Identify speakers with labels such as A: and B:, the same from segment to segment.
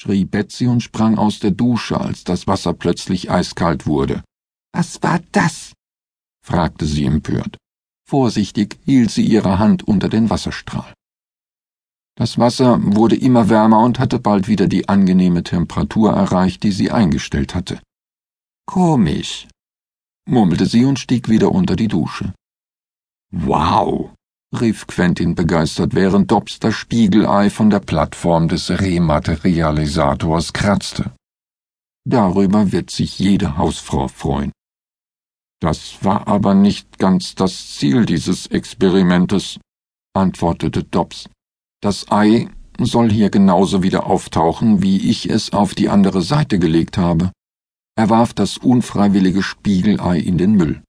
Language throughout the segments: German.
A: schrie Betsy und sprang aus der Dusche, als das Wasser plötzlich eiskalt wurde.
B: Was war das?
A: fragte sie empört. Vorsichtig hielt sie ihre Hand unter den Wasserstrahl. Das Wasser wurde immer wärmer und hatte bald wieder die angenehme Temperatur erreicht, die sie eingestellt hatte. Komisch, murmelte sie und stieg wieder unter die Dusche. Wow, rief Quentin begeistert, während Dobbs das Spiegelei von der Plattform des Rematerialisators kratzte. Darüber wird sich jede Hausfrau freuen. Das war aber nicht ganz das Ziel dieses Experimentes, antwortete Dobbs. Das Ei soll hier genauso wieder auftauchen, wie ich es auf die andere Seite gelegt habe. Er warf das unfreiwillige Spiegelei in den Müll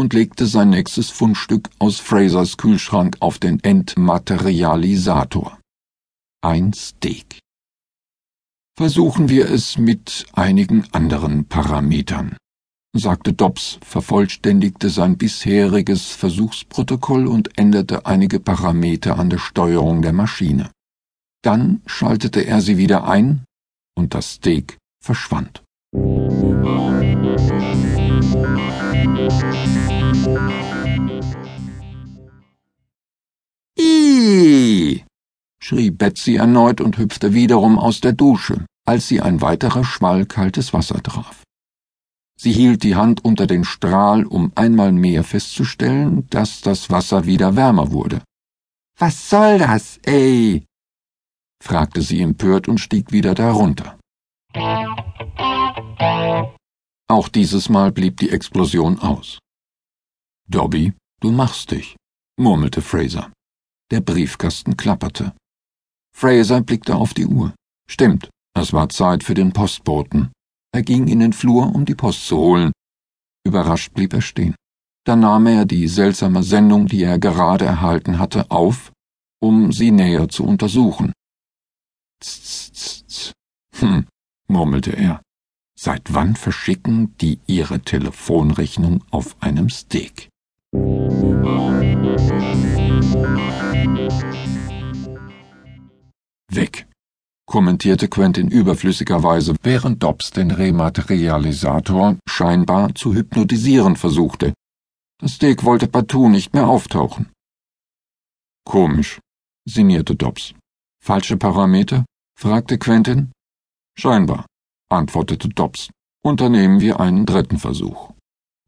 A: und legte sein nächstes Fundstück aus Frasers Kühlschrank auf den Entmaterialisator. Ein Steak. Versuchen wir es mit einigen anderen Parametern, sagte Dobbs, vervollständigte sein bisheriges Versuchsprotokoll und änderte einige Parameter an der Steuerung der Maschine. Dann schaltete er sie wieder ein und das Steak verschwand. Schrie Betsy erneut und hüpfte wiederum aus der Dusche, als sie ein weiterer Schwall kaltes Wasser traf. Sie hielt die Hand unter den Strahl, um einmal mehr festzustellen, dass das Wasser wieder wärmer wurde.
B: Was soll das, ey?
A: fragte sie empört und stieg wieder darunter. Auch dieses Mal blieb die Explosion aus. Dobby, du machst dich, murmelte Fraser. Der Briefkasten klapperte. Fraser blickte auf die Uhr. Stimmt, es war Zeit für den Postboten. Er ging in den Flur, um die Post zu holen. Überrascht blieb er stehen. Dann nahm er die seltsame Sendung, die er gerade erhalten hatte, auf, um sie näher zu untersuchen. Tz, tz, tz. Hm, murmelte er. Seit wann verschicken die ihre Telefonrechnung auf einem Steak? Weg, kommentierte Quentin überflüssigerweise, während Dobbs den Rematerialisator scheinbar zu hypnotisieren versuchte. Das Steak wollte partout nicht mehr auftauchen. Komisch, sinnierte Dobbs. Falsche Parameter? fragte Quentin. Scheinbar, antwortete Dobbs. Unternehmen wir einen dritten Versuch.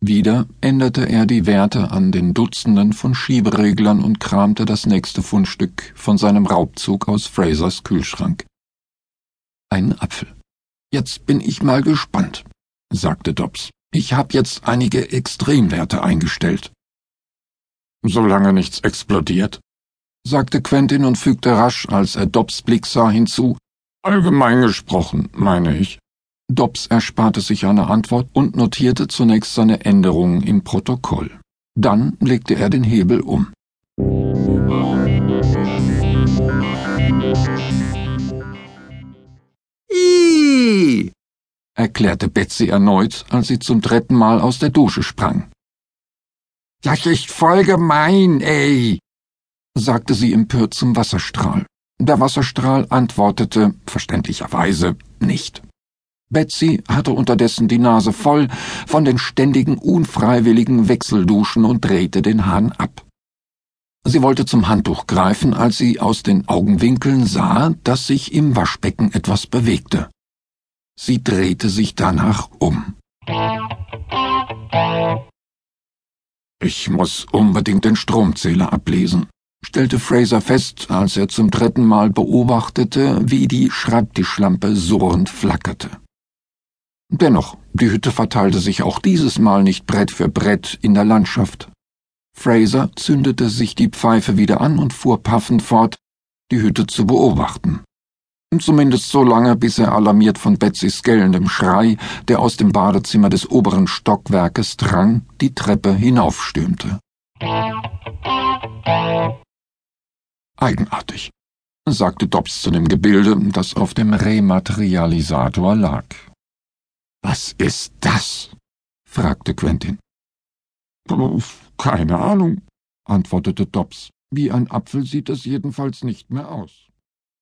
A: Wieder änderte er die Werte an den Dutzenden von Schiebereglern und kramte das nächste Fundstück von seinem Raubzug aus Frasers Kühlschrank. Ein Apfel. Jetzt bin ich mal gespannt, sagte Dobbs. Ich habe jetzt einige Extremwerte eingestellt. Solange nichts explodiert, sagte Quentin und fügte rasch, als er Dobbs Blick sah, hinzu. Allgemein gesprochen, meine ich. Dobbs ersparte sich eine Antwort und notierte zunächst seine Änderungen im Protokoll. Dann legte er den Hebel um.
B: Ihhh!
A: erklärte Betsy erneut, als sie zum dritten Mal aus der Dusche sprang.
B: Das ist voll gemein, ey,
A: sagte sie empört zum Wasserstrahl. Der Wasserstrahl antwortete verständlicherweise nicht. Betsy hatte unterdessen die Nase voll von den ständigen unfreiwilligen Wechselduschen und drehte den Hahn ab. Sie wollte zum Handtuch greifen, als sie aus den Augenwinkeln sah, dass sich im Waschbecken etwas bewegte. Sie drehte sich danach um. Ich muss unbedingt den Stromzähler ablesen, stellte Fraser fest, als er zum dritten Mal beobachtete, wie die Schreibtischlampe surrend flackerte. Dennoch, die Hütte verteilte sich auch dieses Mal nicht Brett für Brett in der Landschaft. Fraser zündete sich die Pfeife wieder an und fuhr paffend fort, die Hütte zu beobachten. Zumindest so lange, bis er alarmiert von Betsys gellendem Schrei, der aus dem Badezimmer des oberen Stockwerkes drang, die Treppe hinaufstürmte. Eigenartig, sagte Dobbs zu dem Gebilde, das auf dem Rematerialisator lag. Was ist das? fragte Quentin. Keine Ahnung, antwortete Dobbs. Wie ein Apfel sieht es jedenfalls nicht mehr aus.